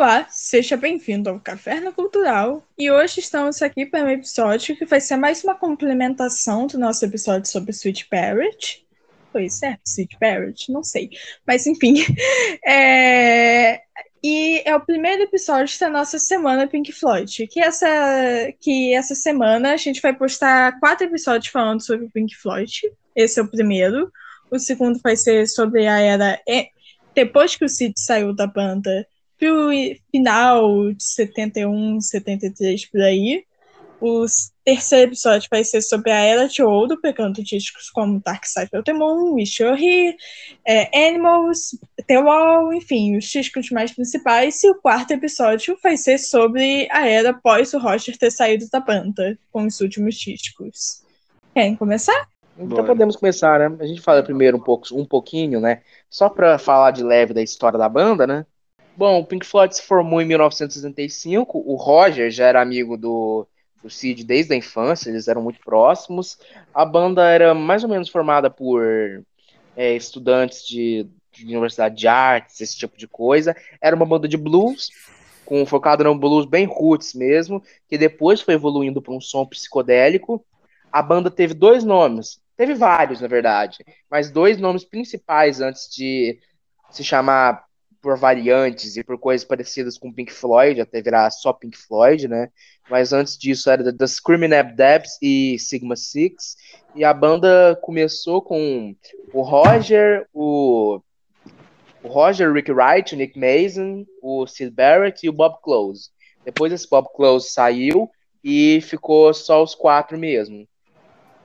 Olá, seja bem-vindo ao Caverna Cultural e hoje estamos aqui para um episódio que vai ser mais uma complementação do nosso episódio sobre Sweet Parrot. Foi certo? Sweet Parrot? Não sei. Mas enfim. É... E é o primeiro episódio da nossa semana Pink Floyd. Que essa, que essa semana a gente vai postar quatro episódios falando sobre Pink Floyd. Esse é o primeiro. O segundo vai ser sobre a era. Depois que o Sid saiu da banda, pro final de 71, 73 por aí. O terceiro episódio vai ser sobre a Era de Ouro, pegando discos como Dark Side of the Moon, Here, é, Animals, The Wall, enfim, os discos mais principais. E o quarto episódio vai ser sobre a era após o Roger ter saído da banda, com os últimos discos. Querem começar? Então podemos começar, né? A gente fala primeiro um, pouco, um pouquinho, né? Só para falar de leve da história da banda, né? Bom, o Pink Floyd se formou em 1965. O Roger já era amigo do, do Sid desde a infância, eles eram muito próximos. A banda era mais ou menos formada por é, estudantes de, de, universidade de artes, esse tipo de coisa. Era uma banda de blues, com focado no blues bem roots mesmo, que depois foi evoluindo para um som psicodélico. A banda teve dois nomes, teve vários na verdade, mas dois nomes principais antes de se chamar por variantes e por coisas parecidas com Pink Floyd, até virar só Pink Floyd, né? Mas antes disso era The Screaming Ab Debs e Sigma Six. E a banda começou com o Roger, o, o Roger, Rick Wright, o Nick Mason, o Sid Barrett e o Bob Close. Depois esse Bob Close saiu e ficou só os quatro mesmo.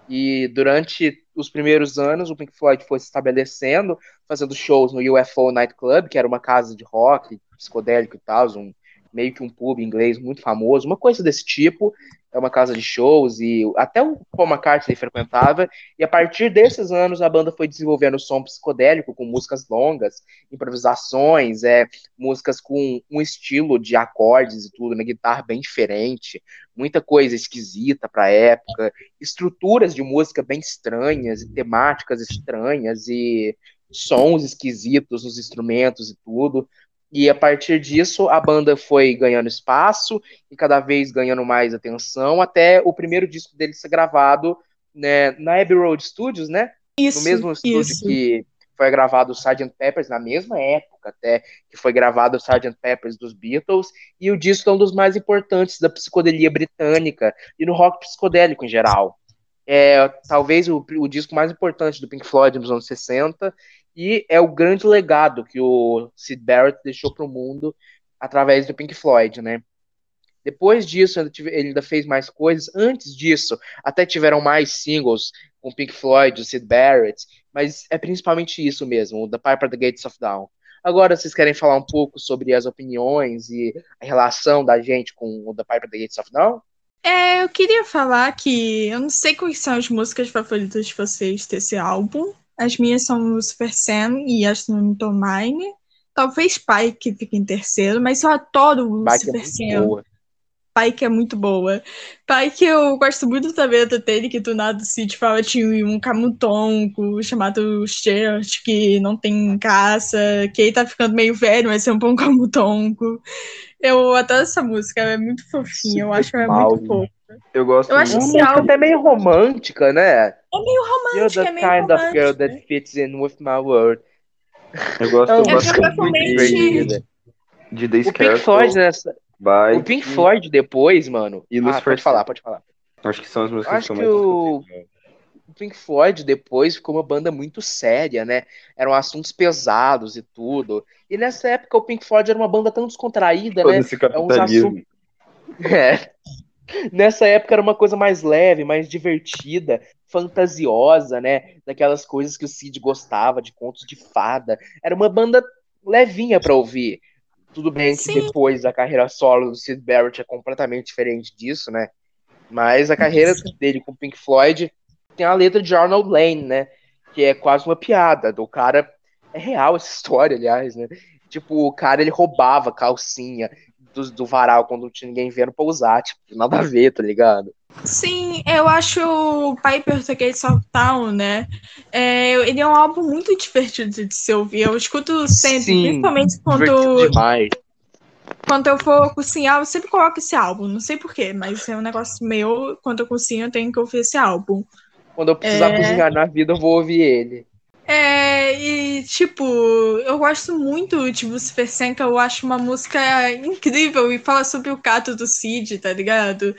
E durante os primeiros anos, o Pink Floyd foi se estabelecendo, fazendo shows no UFO Night Club, que era uma casa de rock, psicodélico e tal, um, meio que um pub inglês muito famoso, uma coisa desse tipo é uma casa de shows e até o Paul McCartney frequentava. E a partir desses anos a banda foi desenvolvendo som psicodélico com músicas longas, improvisações, é, músicas com um estilo de acordes e tudo na guitarra bem diferente, muita coisa esquisita para a época, estruturas de música bem estranhas e temáticas estranhas e sons esquisitos nos instrumentos e tudo. E a partir disso, a banda foi ganhando espaço e cada vez ganhando mais atenção, até o primeiro disco dele ser gravado né, na Abbey Road Studios, né? Isso, no mesmo estúdio isso. que foi gravado o Sgt. Peppers, na mesma época até que foi gravado o Sgt. Peppers dos Beatles, e o disco é um dos mais importantes da psicodelia britânica e no rock psicodélico em geral. É talvez o, o disco mais importante do Pink Floyd nos anos 60 e é o grande legado que o Sid Barrett deixou para o mundo através do Pink Floyd, né? Depois disso, ele ainda fez mais coisas. Antes disso, até tiveram mais singles com Pink Floyd, o Sid Barrett, mas é principalmente isso mesmo, o The Piper the Gates of Dawn. Agora, vocês querem falar um pouco sobre as opiniões e a relação da gente com o The Piper the Gates of Dawn? É, eu queria falar que eu não sei quais são as músicas favoritas de vocês desse álbum, as minhas são o Super Sam e Astronaut Mine. Talvez Pai que fique em terceiro, mas eu adoro o Bike é Super muito Sam. boa. Pai que é muito boa. Pai que eu gosto muito da letra dele, que do nada o Cid fala tinha um camutonco chamado Stuart, que não tem caça, que ele tá ficando meio velho, mas é um bom camutonco. Eu adoro essa música, ela é muito fofinha, eu acho ela mal. muito fofa. Eu gosto Eu acho É uma muito. música álbum- até meio romântica, né? É meio You're romântica, the é meio kind of girl romântica. that fits in with my world. Eu gosto É bastante provavelmente- de, de The O Pink Scarecrow, Floyd nessa. O Pink Floyd depois, mano. E Ah, pode falar, pode falar. Acho que são as músicas Acho que eu que mais o- escutei. O Pink Floyd depois ficou uma banda muito séria, né? Eram assuntos pesados e tudo. E nessa época o Pink Floyd era uma banda tão descontraída, Todo né? esse capitalismo. É. Nessa época era uma coisa mais leve, mais divertida, fantasiosa, né? Daquelas coisas que o Cid gostava, de contos de fada. Era uma banda levinha pra ouvir. Tudo bem que Sim. depois a carreira solo do Sid Barrett é completamente diferente disso, né? Mas a carreira dele com Pink Floyd tem a letra de Arnold Lane, né? Que é quase uma piada. Do cara. É real essa história, aliás, né? Tipo, o cara ele roubava calcinha do, do varal quando não tinha ninguém vendo pra usar. Tipo, nada a ver, tá ligado? Sim, eu acho o Piper the Gates of Town, né? É, ele é um álbum muito divertido de se ouvir. Eu escuto sempre, Sim, principalmente quando. demais. quando eu for cozinhar, eu sempre coloco esse álbum. Não sei porquê, mas é um negócio meu. Quando eu cozinho, eu tenho que ouvir esse álbum. Quando eu precisar É. cozinhar na vida, eu vou ouvir ele. É, e tipo, eu gosto muito de Lucifer Senka, eu acho uma música incrível e fala sobre o cato do Cid, tá ligado?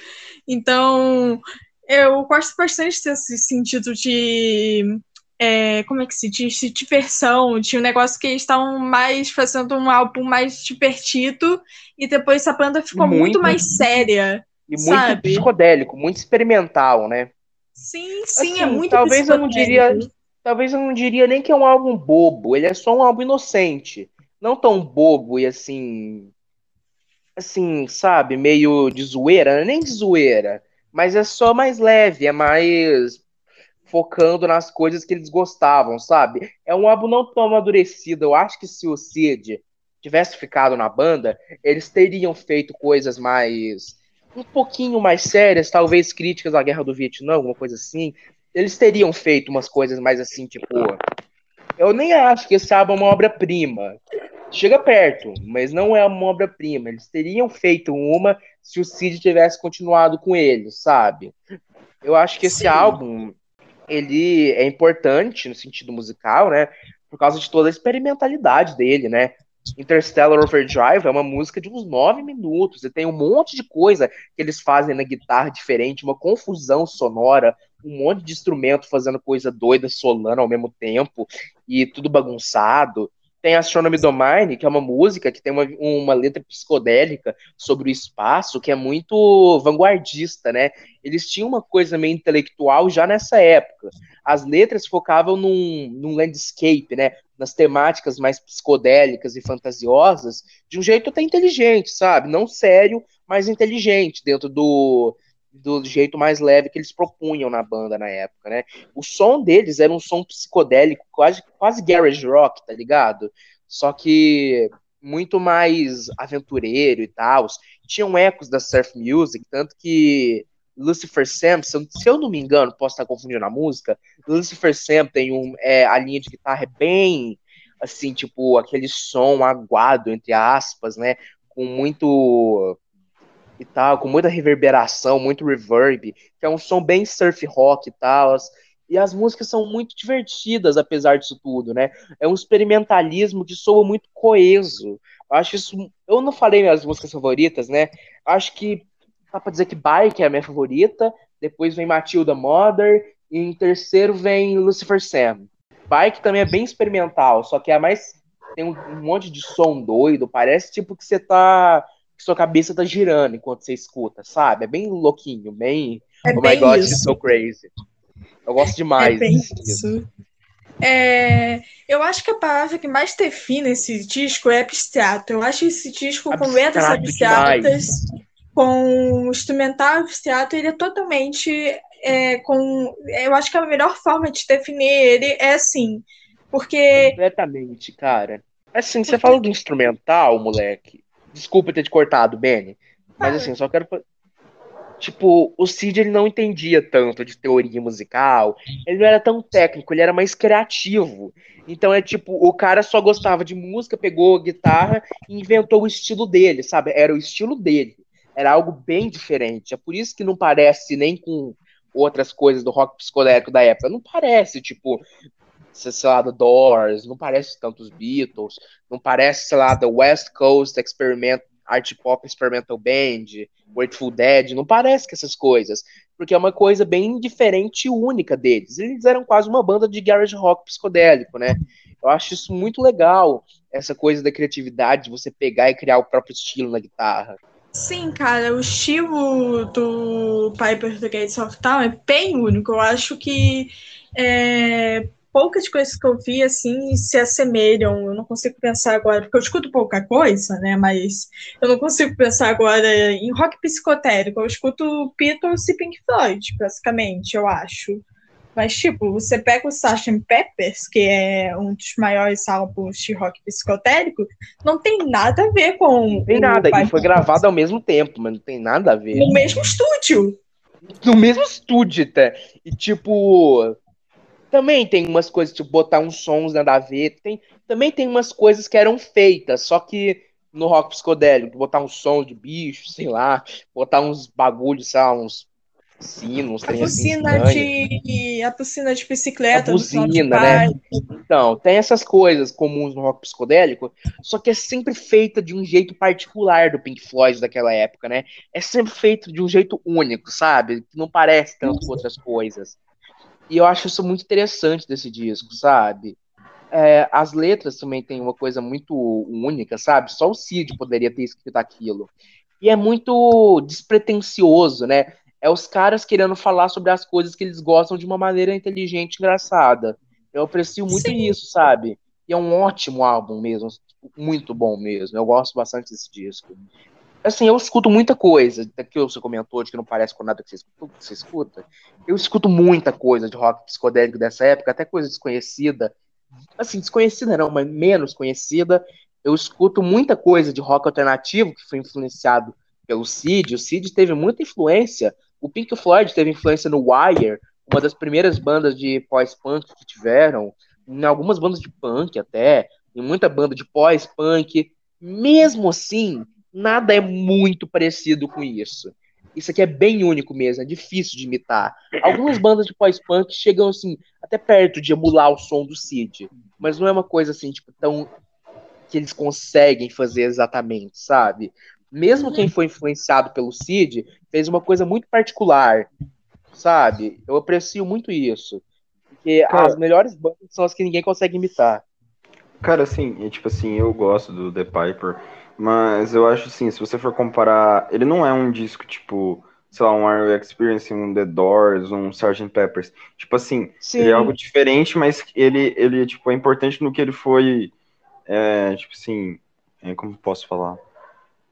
Então, eu gosto bastante desse sentido de. é, como é que se diz? De diversão, de um negócio que eles estavam mais fazendo um álbum mais divertido e depois a banda ficou muito, muito- mais séria. E muito Sabe? psicodélico, muito experimental, né? Sim, sim, Assim, é muito talvez eu não diria- Talvez eu não diria nem que é um álbum bobo, ele é só um álbum inocente. Não tão bobo e assim. Assim, sabe, meio de zoeira, nem de zoeira, mas é só mais leve, é mais focando nas coisas que eles gostavam, sabe? É um álbum não tão amadurecido. Eu acho que se o Cid tivesse ficado na banda, eles teriam feito coisas mais. um pouquinho mais sérias, talvez críticas à guerra do Vietnã, alguma coisa assim. Eles teriam feito umas coisas mais assim, tipo. Eu nem acho que esse álbum é uma obra-prima. Chega perto, mas não é uma obra-prima. Eles teriam feito uma se o Cid tivesse continuado com ele, sabe? Eu acho que esse Sim. álbum ele é importante no sentido musical, né? Por causa de toda a experimentalidade dele, né? Interstellar Overdrive é uma música de uns nove minutos e tem um monte de coisa que eles fazem na guitarra diferente, uma confusão sonora, um monte de instrumento fazendo coisa doida, solando ao mesmo tempo e tudo bagunçado. Tem Astronomy Domine, que é uma música que tem uma, uma letra psicodélica sobre o espaço, que é muito vanguardista, né? Eles tinham uma coisa meio intelectual já nessa época. As letras focavam num, num landscape, né? Nas temáticas mais psicodélicas e fantasiosas, de um jeito até inteligente, sabe? Não sério, mas inteligente, dentro do, do jeito mais leve que eles propunham na banda na época, né? O som deles era um som psicodélico, quase, quase garage rock, tá ligado? Só que muito mais aventureiro e tal. Tinham ecos da surf music, tanto que Lucifer Sam, se eu, não me engano, posso estar confundindo a música, Lucifer Sam tem um, é, a linha de guitarra é bem, assim, tipo, aquele som aguado, entre aspas, né, com muito e tal, com muita reverberação, muito reverb, que é um som bem surf rock e tal, e as músicas são muito divertidas, apesar disso tudo, né, é um experimentalismo que soa muito coeso, acho isso, eu não falei minhas músicas favoritas, né, acho que dá pra dizer que Bike é a minha favorita, depois vem Matilda Mother, e em terceiro vem Lucifer Sam. Bike também é bem experimental, só que é mais. Tem um monte de som doido, parece tipo que você tá. Que sua cabeça tá girando enquanto você escuta, sabe? É bem louquinho, bem. É oh my bem god, isso. so crazy. Eu gosto demais. É bem disco. isso. É, eu acho que a palavra que mais define esse disco é abstrato. Eu acho esse disco com letras abstratas, com instrumental abstrato, ele é totalmente é, com. Eu acho que a melhor forma de definir ele é assim, porque Completamente, cara. Assim, você falou do instrumental, moleque. Desculpa ter te cortado, Benny. Mas assim, só quero. Tipo, o Cid ele não entendia tanto de teoria musical. Ele não era tão técnico, ele era mais criativo. Então é tipo, o cara só gostava de música, pegou a guitarra e inventou o estilo dele, sabe? Era o estilo dele. Era algo bem diferente. É por isso que não parece nem com outras coisas do rock psicodélico da época. Não parece, tipo, sei lá, The Doors, não parece tanto os Beatles, não parece, sei lá, The West Coast Experiment, Art Pop Experimental Band, Grateful Dead, não parece que essas coisas, porque é uma coisa bem diferente e única deles. Eles eram quase uma banda de garage rock psicodélico, né? Eu acho isso muito legal, essa coisa da criatividade, de você pegar e criar o próprio estilo na guitarra. Sim, cara, o estilo do Piper the Gates of Town é bem único. Eu acho que é, poucas coisas que eu vi assim se assemelham. Eu não consigo pensar agora, porque eu escuto pouca coisa, né? Mas eu não consigo pensar agora em rock psicotérico. Eu escuto Beatles e Pink Floyd, basicamente, eu acho. Mas, tipo, você pega o Sgt. Peppers, que é um dos maiores álbuns de rock psicotérico, não tem nada a ver com. Não tem nada, e Piper foi gravado ao mesmo tempo, mas não tem nada a ver. no mesmo estúdio. no mesmo estúdio, até. E tipo. Também tem umas coisas, tipo, botar uns sons nada a ver. Tem, também tem umas coisas que eram feitas, só que no rock psicodélico, botar uns sons de bicho, sei lá, botar uns bagulhos, sei lá, uns sinos, a buzina assim, de a buzina de bicicleta, a buzina, né? Então, tem essas coisas comuns no rock psicodélico, só que é sempre feita de um jeito particular do Pink Floyd daquela época, né? É sempre feito de um jeito único, sabe? Que não parece tanto com outras coisas. E eu acho isso muito interessante desse disco, sabe? É, as letras também tem uma coisa muito única, sabe? Só o Cid poderia ter escrito aquilo. E é muito despretensioso, né? É os caras querendo falar sobre as coisas que eles gostam de uma maneira inteligente e engraçada. Eu aprecio muito Sim. isso, sabe? E é um ótimo álbum mesmo, muito bom mesmo. Eu gosto bastante desse disco. Assim, eu escuto muita coisa, que você comentou de que não parece com nada que você escuta, que você escuta. Eu escuto muita coisa de rock psicodélico dessa época, até coisa desconhecida. Assim, desconhecida não, mas menos conhecida. Eu escuto muita coisa de rock alternativo que foi influenciado pelo Cid. O Cid teve muita influência o Pink Floyd teve influência no Wire, uma das primeiras bandas de pós-punk que tiveram, em algumas bandas de punk até, em muita banda de pós-punk. Mesmo assim, nada é muito parecido com isso. Isso aqui é bem único mesmo, é difícil de imitar. Algumas bandas de pós-punk chegam assim, até perto de emular o som do Cid, mas não é uma coisa assim, tipo, tão que eles conseguem fazer exatamente, sabe? mesmo quem foi influenciado pelo Cid, fez uma coisa muito particular, sabe? Eu aprecio muito isso. Porque cara, as melhores bandas são as que ninguém consegue imitar. Cara, assim, tipo assim, eu gosto do The Piper, mas eu acho assim, se você for comparar, ele não é um disco tipo, sei lá, um Iron Experience, um The Doors, um Sgt. Peppers. Tipo assim, Sim. ele é algo diferente, mas ele, ele tipo, é importante no que ele foi, é, tipo assim, é, como posso falar?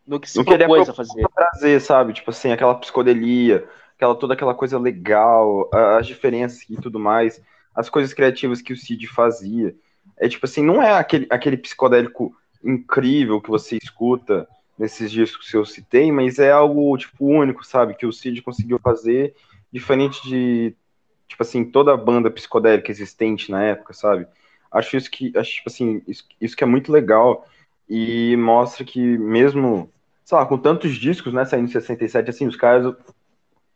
no que se no que a fazer. trazer, sabe? Tipo assim, aquela psicodelia, aquela, toda aquela coisa legal, as diferenças e tudo mais, as coisas criativas que o Cid fazia. É tipo assim, não é aquele, aquele psicodélico incrível que você escuta nesses discos que eu citei, mas é algo, tipo, único, sabe? Que o Cid conseguiu fazer, diferente de, tipo assim, toda a banda psicodélica existente na época, sabe? Acho isso que, acho, tipo assim, isso, isso que é muito legal e mostra que mesmo sei lá, com tantos discos, né, saindo em 67, assim, os caras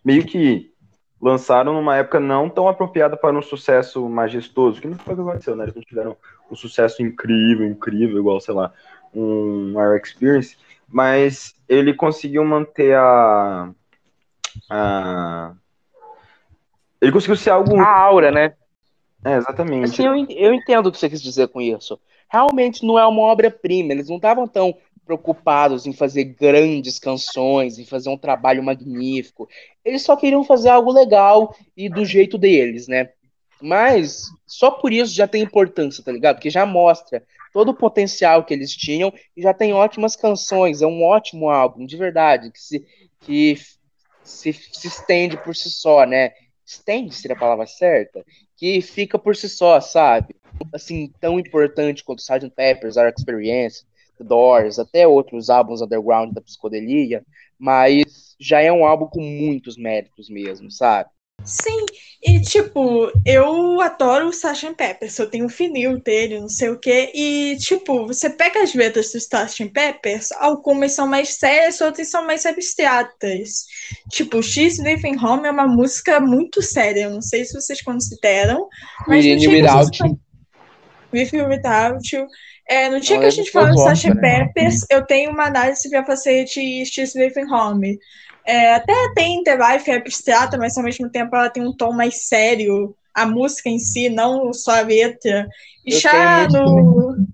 meio que lançaram numa época não tão apropriada para um sucesso majestoso, que não foi o que aconteceu, né, eles não tiveram um sucesso incrível, incrível, igual, sei lá, um Air Experience, mas ele conseguiu manter a, a... ele conseguiu ser algo... A aura, né? É, exatamente. Assim, eu, eu entendo o que você quis dizer com isso. Realmente não é uma obra-prima, eles não estavam tão preocupados em fazer grandes canções, em fazer um trabalho magnífico. Eles só queriam fazer algo legal e do jeito deles, né? Mas só por isso já tem importância, tá ligado? Porque já mostra todo o potencial que eles tinham e já tem ótimas canções. É um ótimo álbum, de verdade, que se, que se, se estende por si só, né? Estende seria a palavra certa? Que fica por si só, sabe? Assim, tão importante quanto Sgt. Pepper's, Our Experience, Doors, até outros álbuns underground da psicodelia, mas já é um álbum com muitos méritos mesmo, sabe? Sim, e tipo, eu adoro o Sgt. Peppers, eu tenho um vinil dele, não sei o que, e tipo, você pega as letras do Sgt. Peppers, algumas são mais sérias, outras são mais abstratas. Tipo, X Living Home é uma música muito séria, eu não sei se vocês consideram, mas With no Without With You Without You, é, no dia que a gente fala de Sasha né? Peppers, eu tenho uma análise para fazer de She's Living Home. É, até tem The Life é abstrata, mas ao mesmo tempo ela tem um tom mais sério. A música em si, não só a letra. E eu já no,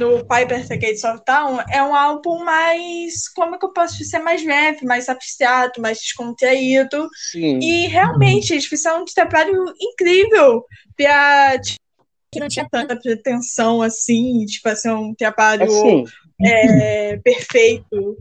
no Piper The Gates of Town é um álbum mais, como é que eu posso dizer, mais leve, mais abstrato, mais descontraído. Sim. E realmente, eles fizeram um trabalho incrível para que não tinha tanta pretensão assim, tipo assim, um trabalho assim. é, perfeito,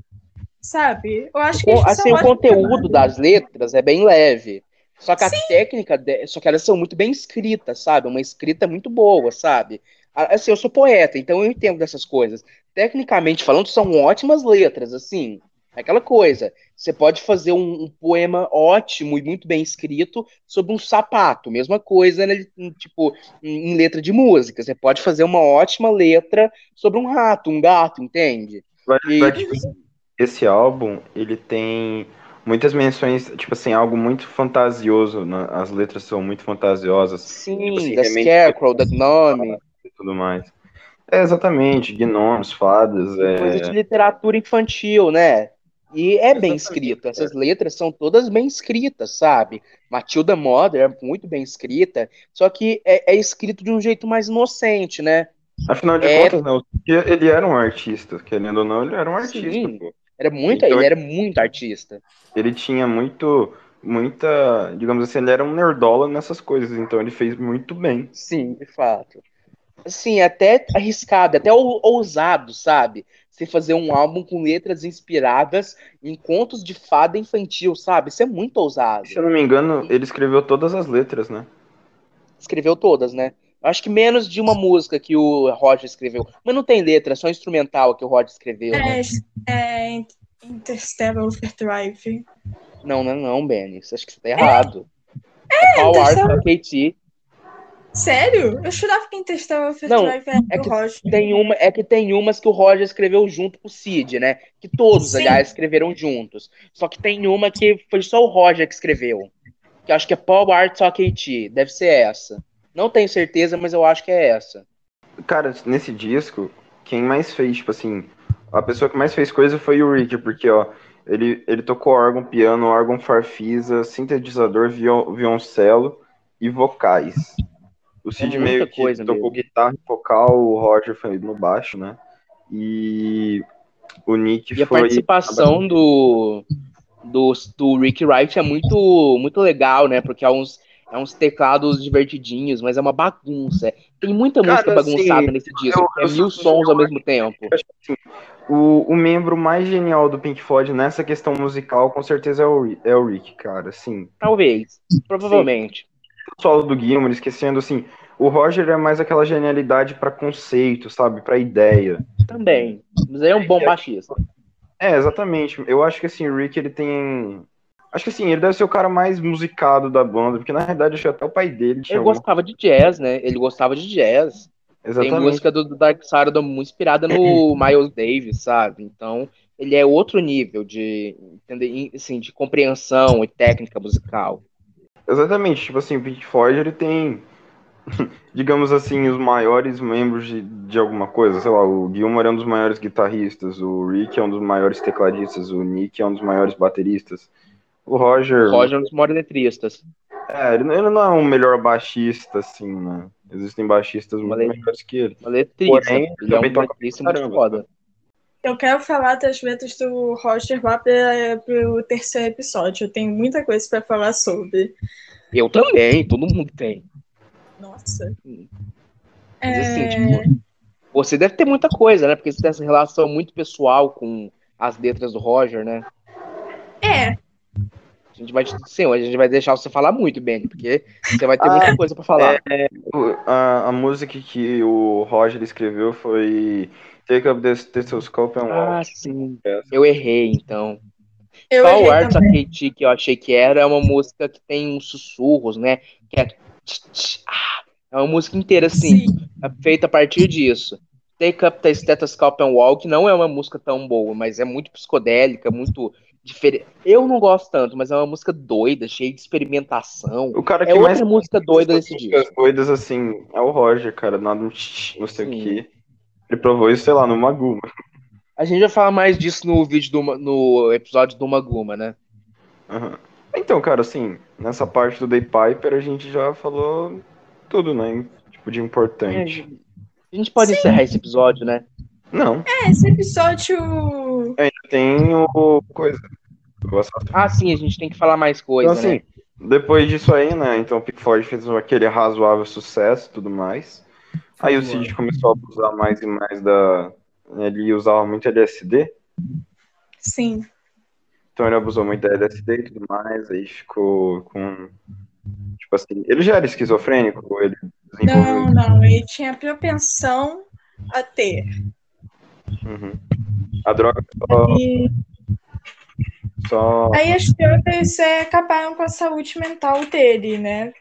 sabe? Eu acho que assim, o conteúdo das letras é bem leve. Só que Sim. a técnica, só que elas são muito bem escritas, sabe? Uma escrita muito boa, sabe? Assim, eu sou poeta, então eu entendo dessas coisas. Tecnicamente falando, são ótimas letras, assim. Aquela coisa, você pode fazer um, um, poema ótimo e muito bem escrito sobre um sapato, mesma coisa, né, tipo, em, em, letra de música. Você pode fazer uma ótima letra sobre um rato, um gato, entende? Vai, E- vai, esse álbum, ele tem muitas menções, tipo assim, algo muito fantasioso, né? as letras são muito fantasiosas Sim, assim, da remete- Scarecrow, da Gnome. e tudo mais. É, exatamente, gnomos, fadas, Coisa de é... literatura infantil, né? E é bem Exatamente, escrito. Essas letras são todas bem escritas, sabe? Matilda Mother é muito bem escrita, só que é, é escrito de um jeito mais inocente, né? Afinal de É- contas, não, ele era um artista, querendo ou não, ele era um artista, Sim. pô. Era muito, Então, ele era muito artista. Ele tinha muito, muita, digamos assim, ele era um nerdola nessas coisas, então ele fez muito bem. Sim, de fato. Assim, até arriscado, até ou- ousado, sabe? Você fazer um álbum com letras inspiradas em contos de fada infantil, sabe? Isso é muito ousado. Se eu não me engano, ele escreveu todas as letras, né? Escreveu todas, né? Acho que menos de uma música que o Roger escreveu. Mas não tem letra, é só instrumental que o Roger escreveu, né? É, é Interstellar Overdrive. Não, não, não, Benny. Acho que você tá errado. É, Power Art Interstellar- da KT. Sério? Eu jurava que Interstellar Overdrive era é do que Roger. Tem uma, é que tem umas que o Roger escreveu junto com o Cid, né? Que todos, Sim. aliás, escreveram juntos. Só que tem uma que foi só o Roger que escreveu. Que eu acho que é Paul Art só KT. Deve ser essa. Não tenho certeza, mas eu acho que é essa. Cara, nesse disco, quem mais fez, tipo assim, a pessoa que mais fez coisa foi o Rick, porque, ó, ele, ele tocou órgão, piano, órgão farfisa, sintetizador, viol, violoncelo e vocais. O Cid É meio que tocou mesmo. guitarra e vocal, o Roger foi no baixo, né? E o Nick E a foi. participação do, do, do Rick Wright é muito, muito legal, né? Porque é uns, é uns teclados divertidinhos, mas é uma bagunça. Tem muita Cara, música bagunçada assim, nesse disco. eu- é eu mil sou- sons ao mesmo tempo. O, o membro mais genial do Pink Floyd nessa questão musical, com certeza, é o, é o Rick, cara. Assim, Talvez. Provavelmente. o solo do Gilmour, esquecendo assim, o Roger é mais aquela genialidade pra conceito, sabe, Pra ideia. Também. Mas é um bom baixista. É, exatamente. Eu acho que assim, o Rick ele tem Acho que assim, ele deve ser o cara mais musicado da banda, porque na realidade acho que até o pai dele tinha Ele alguma- gostava de jazz, né? Ele gostava de jazz. Tem Exatamente. música do, do Dark Side Moon inspirada no Miles Davis, sabe? Então, ele é outro nível de, entender, assim, de compreensão e técnica musical. Exatamente, tipo assim, o Pink Floyd ele tem, digamos assim, os maiores membros de, de alguma coisa, sei lá, o Gilmour é um dos maiores guitarristas, o Rick é um dos maiores tecladistas, o Nick é um dos maiores bateristas, o Roger, O Roger é um dos maiores letristas. é, ele, não- ele não é um melhor baixista, assim, né? Existem baixistas muito Valeu. melhores que ele. Uma letrista. Porém, ele é um também toca letrista pra muito caramba. foda. Eu quero falar das letras do Roger lá para o terceiro episódio. Eu tenho muita coisa para falar sobre. Eu também, todo mundo tem. Nossa. Mas assim, É, tipo, você deve ter muita coisa, né? Porque você tem essa relação muito pessoal com as letras do Roger, né? é, gente vai, sim, a gente vai deixar você falar muito, Benny, porque você vai ter Ah, muita coisa pra falar. O- A, a música que o Roger escreveu foi Take Up the Stethoscope and Ah, Walk. sim. Essa. Eu errei, então. eu Power errei Arts também. Kate, que eu achei que era, é uma música que tem uns sussurros, né? Que é. tch, tch, ah. É uma música inteira, assim, Sim. é feita a partir disso. Take Up the Stethoscope and Walk não é uma música tão boa, mas é muito psicodélica, muito diferente. Eu não gosto tanto, mas é uma música doida, cheia de experimentação. O cara que É outra mais música doida desse músicas disco. doidas assim é o Roger, cara, nada não sei o Sim. que. Ele provou isso, sei lá, no Maguma. A gente vai falar mais disso no vídeo do, no episódio do Maguma, né? Aham. Então, cara, assim, nessa parte do Day Piper a gente já falou tudo, né? Tipo, de É, importante. a gente pode encerrar esse episódio, né? Não, É, esse episódio. ainda tem o coisa. Ah, sim, a gente tem que falar mais coisa, Então, né? assim, depois disso aí, né? Então o Pink Floyd fez aquele razoável sucesso e tudo mais. Aí o Cid começou a abusar mais e mais da. Ele usava muito LSD, Sim. então ele abusou muito da LSD e tudo mais, aí ficou com. Tipo assim, ele já era esquizofrênico, ele. Não, não. Ele tinha propensão a ter. Uhum. A droga só. E só... aí as drogas é, acabaram com a saúde mental dele, né?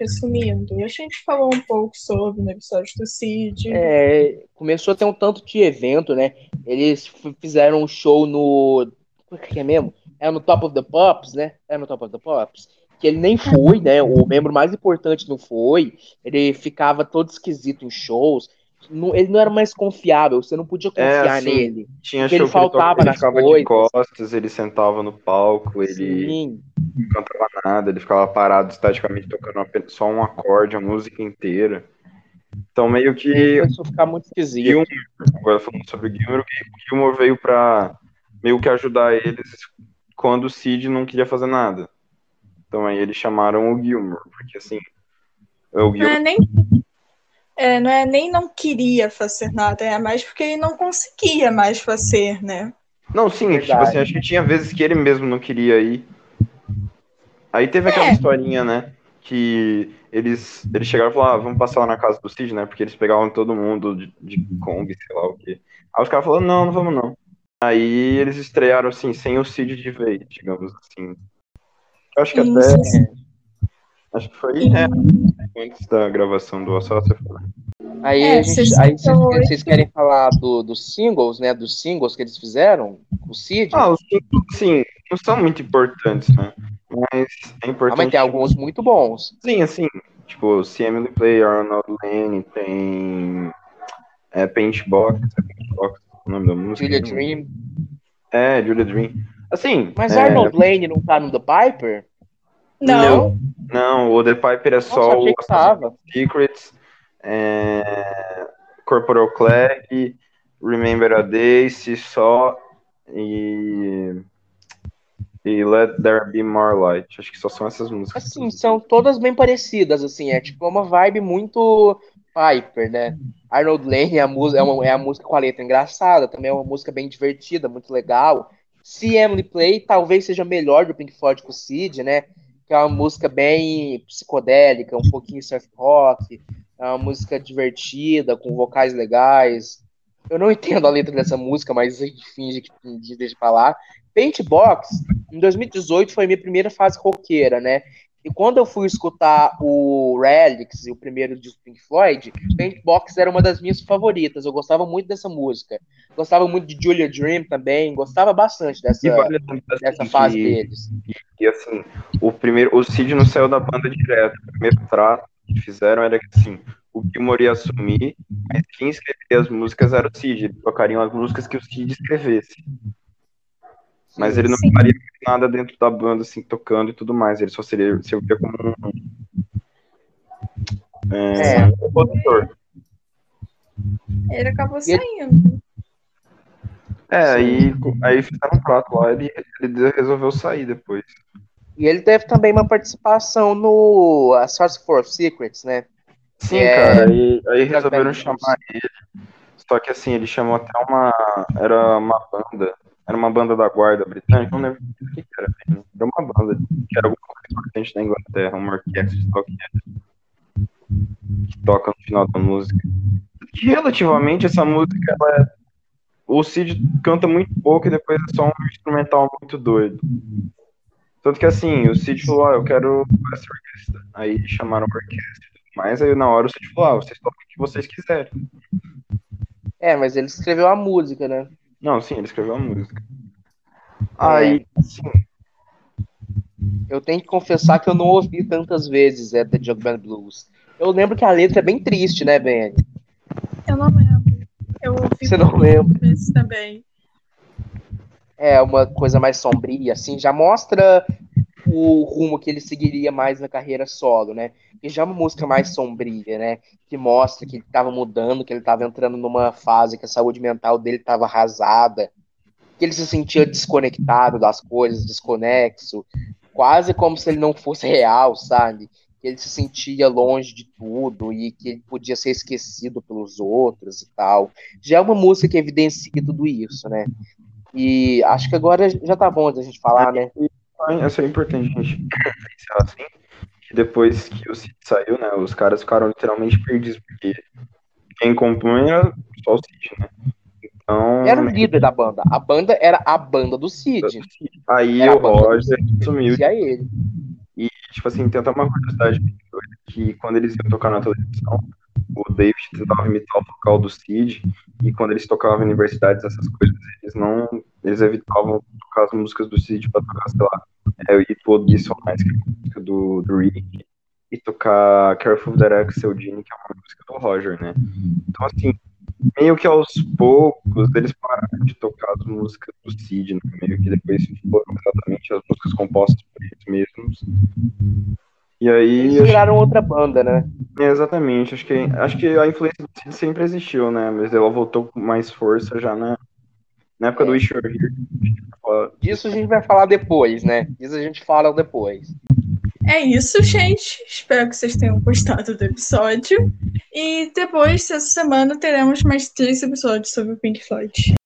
resumindo, a gente falou um pouco sobre no episódio do Cid. É, começou a ter um tanto de evento, né? Eles fizeram um show no. O que é mesmo? É no Top of the Pops, né? É no Top of the Pops. Que ele nem foi, né? O membro mais importante não foi. Ele ficava todo esquisito em shows. Não- ele não era mais confiável, você não podia É, confiar assim, nele. Tinha show ele faltava ele nas ficava coisas. de costas, ele sentava no palco, ele Sim. não cantava nada, ele ficava parado estaticamente tocando só um acorde, a música inteira. Então meio que Começou a ficar muito esquisito. Gilmore, agora falando sobre o Gilmore, o Gilmore veio pra meio que ajudar eles quando o Cid não queria fazer nada. Então aí eles chamaram o Gilmore, porque assim, o Não Gilmore é nem. É, não é nem não queria fazer nada, é mais porque ele não conseguia mais fazer, né? Não, sim, tipo Verdade. assim, acho que tinha vezes que ele mesmo não queria ir. Aí teve aquela É. historinha, né? Que eles, eles chegaram e falaram, ah, vamos passar lá na casa do Cid, né? Porque eles pegavam todo mundo de, de Kombi, sei lá o quê. Aí os caras falaram, não, não vamos não. Aí eles estrearam assim, sem o Cid de vez, digamos assim. Eu acho que Isso, até. Sim. Acho que foi é, antes da gravação do Só você falar. Aí, É, a gente, aí vocês, 68. vocês querem falar do, dos singles, né? Dos singles que eles fizeram? O Cid? Ah, os singles, assim, não são muito importantes, né? Mas é Ah, importante. mas tem alguns muito bons. Sim, assim, tipo, Emily Play, Arnold Lane, tem é, Paintbox, é Paintbox, o nome da música. Julia Dream. É, Julia Dream. Assim, Mas é, Arnold Lane não tá no The Piper? Não. não, o The Piper é Nossa, só o. Secrets, é, Corporal Clegg, Remember a Day, Se Só e, e Let There Be More Light. Acho que só são essas músicas. Assim, são todas bem parecidas, assim. É tipo uma vibe muito Piper, né? Arnold Lane é a, é, uma- é a música com a letra engraçada, também é uma música bem divertida, muito legal. Se Emily Play talvez seja melhor do Pink Floyd com o Cid, né? Que é uma música bem psicodélica, um pouquinho surf rock, é uma música divertida, com vocais legais. Eu não entendo a letra dessa música, mas a gente finge que entendi, deixa eu falar. Paintbox, em 2018, foi minha primeira fase roqueira, né? E quando eu fui escutar o Relics, o primeiro de Pink Floyd, Paintbox era uma das minhas favoritas. Eu gostava muito dessa música. Gostava muito de Julia Dream também. Gostava bastante dessa, E vale lembrar, assim, dessa fase que- deles. E assim, o primeiro, o Cid não saiu da banda direto. O primeiro trato que fizeram era que assim, o Gilmore ia assumir, mas quem escrevia as músicas era o Cid. Eles tocariam as músicas que o Cid escrevesse. Mas ele não Sim. faria nada dentro da banda, assim, tocando e tudo mais. Ele só seria, servia como um. É, É. compositor. Ele acabou saindo. É, aí, aí fizeram um trato lá, ele, ele resolveu sair depois. E ele teve também uma participação no A Source for Secrets, né? Sim, É. cara, aí, aí resolveram chamar ele. Só que assim, ele chamou até uma. Era uma banda. Era uma banda da guarda britânica, não lembro o que era. bem. Era uma banda que era alguma coisa importante da Inglaterra, uma orquestra que toca no final da música. Relativamente essa música, ela é. O Cid canta muito pouco e depois é só um instrumental muito doido. Tanto que assim, o Cid falou, ah, eu quero essa orquestra. Aí chamaram a orquestra mais, aí na hora o Cid falou, ah, vocês tocam o que vocês quiserem. É, mas ele escreveu a música, né? Não, sim, ele escreveu a música. Aí, assim, Eu tenho que confessar que eu não ouvi tantas vezes é, The Jug Band Blues. Eu lembro que a letra é bem triste, né, Ben? Eu não lembro. Eu ouvi Você não lembra? vezes também. É uma coisa mais sombria, assim, já mostra o rumo que ele seguiria mais na carreira solo, né? E já é uma música mais sombria, né? Que mostra que ele estava mudando, que ele estava entrando numa fase que a saúde mental dele estava arrasada, que ele se sentia desconectado das coisas, desconexo, quase como se ele não fosse real, sabe? Que ele se sentia longe de tudo e que ele podia ser esquecido pelos outros e tal. Já é uma música que evidencia tudo isso, né? E acho que agora já tá bom da gente falar, né? Isso é importante a gente pensar assim, que depois que o Cid saiu, né, os caras ficaram literalmente perdidos, porque quem compunha era só o Cid, né? Então, Era o líder da banda. A banda era a banda do Cid. aí Era o Roger sumiu, E aí ele. tipo assim, tem até uma curiosidade, que quando eles iam tocar na televisão, o David tentava imitar o vocal do Cid, e quando eles tocavam em universidades, essas coisas, eles não. Eles evitavam tocar as músicas do Cid pra tocar, sei lá, é, o It Would Be So Nice, que é a música do, do Rick, e tocar Careful That Axel Gene, que é uma música do Roger, né? Então, assim, meio que aos poucos eles pararam de tocar as músicas do Cid, né? meio que depois foram exatamente as músicas compostas por eles mesmos. E aí. Eles viraram outra banda, né? É, exatamente, acho que, acho que a influência do Cid sempre existiu, né? Mas ela voltou com mais força já na, na época do Wish You're Here. Disso a gente vai falar depois, né? Disso a gente fala depois. É isso, gente. Espero que vocês tenham gostado do episódio. E depois, essa semana, teremos mais três episódios sobre o Pink Floyd.